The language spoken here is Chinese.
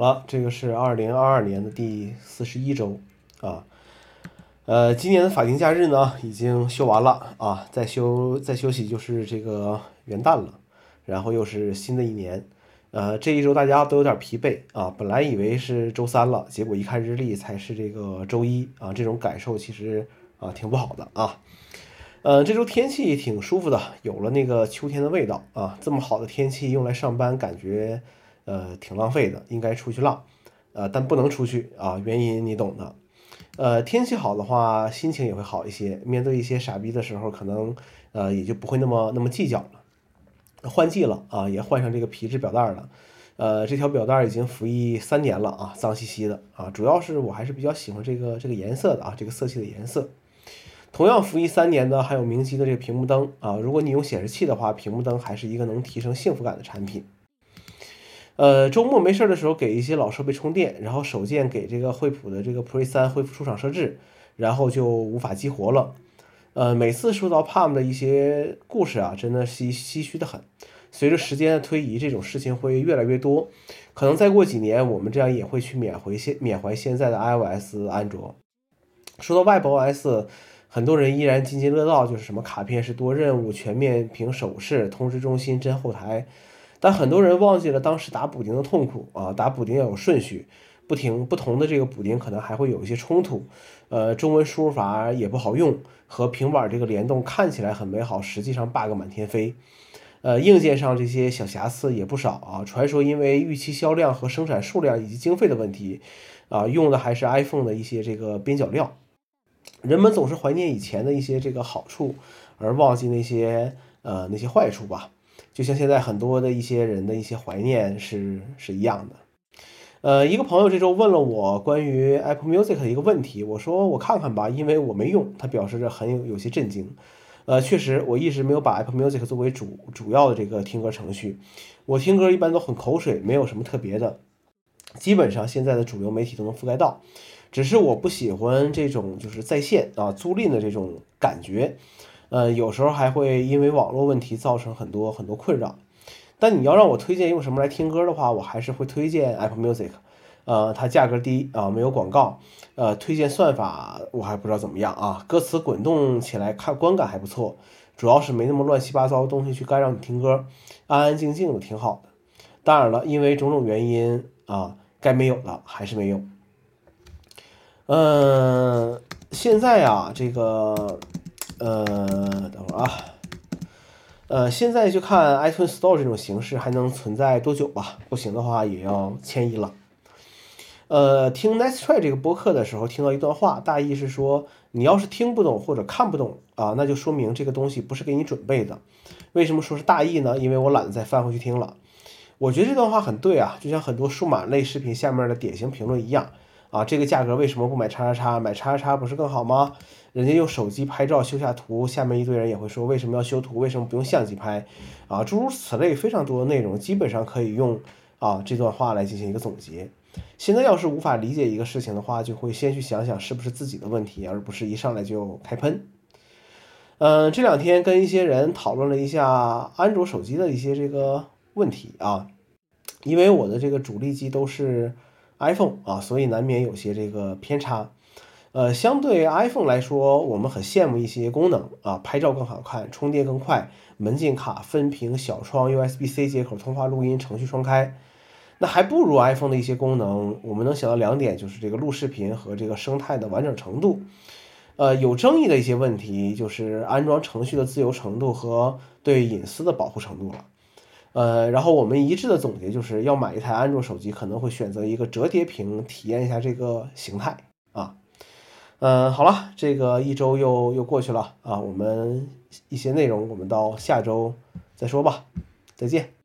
好了，这个是二零二二年的第四十一周啊。呃，今年的法定假日呢已经休完了啊，再休再休息就是这个元旦了，然后又是新的一年。呃，这一周大家都有点疲惫啊，本来以为是周三了，结果一看日历才是这个周一啊，这种感受其实啊挺不好的啊。呃，这周天气挺舒服的，有了那个秋天的味道啊。这么好的天气用来上班，感觉呃挺浪费的，应该出去浪，呃，但不能出去啊，原因你懂的。呃，天气好的话，心情也会好一些，面对一些傻逼的时候，可能呃也就不会那么那么计较了。换季了啊，也换上这个皮质表带了，呃，这条表带已经服役三年了啊，脏兮兮的啊，主要是我还是比较喜欢这个这个颜色的啊，这个色系的颜色。同样服役三年的还有明基的这个屏幕灯啊，如果你用显示器的话，屏幕灯还是一个能提升幸福感的产品。呃，周末没事的时候给一些老设备充电，然后手贱给这个惠普的这个 Pre 三恢复出厂设置，然后就无法激活了。呃，每次说到 Palm 的一些故事啊，真的是唏嘘的很。随着时间的推移，这种事情会越来越多。可能再过几年，我们这样也会去缅怀现缅怀现在的 iOS 安卓。说到 WebOS，很多人依然津津乐道，就是什么卡片式多任务、全面屏手势、通知中心、真后台。但很多人忘记了当时打补丁的痛苦啊！打补丁要有顺序，不停不同的这个补丁可能还会有一些冲突。呃，中文输入法也不好用，和平板这个联动看起来很美好，实际上 bug 满天飞。呃，硬件上这些小瑕疵也不少啊。传说因为预期销量和生产数量以及经费的问题，啊，用的还是 iPhone 的一些这个边角料。人们总是怀念以前的一些这个好处，而忘记那些呃那些坏处吧。就像现在很多的一些人的一些怀念是是一样的。呃，一个朋友这周问了我关于 Apple Music 的一个问题，我说我看看吧，因为我没用。他表示着很有有些震惊。呃，确实，我一直没有把 Apple Music 作为主主要的这个听歌程序。我听歌一般都很口水，没有什么特别的，基本上现在的主流媒体都能覆盖到。只是我不喜欢这种就是在线啊租赁的这种感觉。呃，有时候还会因为网络问题造成很多很多困扰。但你要让我推荐用什么来听歌的话，我还是会推荐 Apple Music，呃，它价格低啊，没有广告，呃，推荐算法我还不知道怎么样啊，歌词滚动起来看观感还不错，主要是没那么乱七八糟的东西去干扰你听歌，安安静静的挺好的。当然了，因为种种原因啊，该没有的还是没有。嗯，现在啊，这个，呃，等会儿啊。呃，现在就看 iTunes Store 这种形式还能存在多久吧？不行的话也要迁移了。呃，听 Nice Try 这个播客的时候，听到一段话，大意是说，你要是听不懂或者看不懂啊，那就说明这个东西不是给你准备的。为什么说是大意呢？因为我懒得再翻回去听了。我觉得这段话很对啊，就像很多数码类视频下面的典型评论一样。啊，这个价格为什么不买叉叉叉？买叉叉叉不是更好吗？人家用手机拍照修下图，下面一堆人也会说为什么要修图？为什么不用相机拍？啊，诸如此类非常多的内容，基本上可以用啊这段话来进行一个总结。现在要是无法理解一个事情的话，就会先去想想是不是自己的问题，而不是一上来就开喷。嗯，这两天跟一些人讨论了一下安卓手机的一些这个问题啊，因为我的这个主力机都是。iPhone 啊，所以难免有些这个偏差。呃，相对 iPhone 来说，我们很羡慕一些功能啊，拍照更好看，充电更快，门禁卡分屏、小窗、USB-C 接口、通话录音、程序双开。那还不如 iPhone 的一些功能。我们能想到两点，就是这个录视频和这个生态的完整程度。呃，有争议的一些问题，就是安装程序的自由程度和对隐私的保护程度了。呃，然后我们一致的总结就是要买一台安卓手机，可能会选择一个折叠屏，体验一下这个形态啊。嗯，好了，这个一周又又过去了啊，我们一些内容我们到下周再说吧，再见。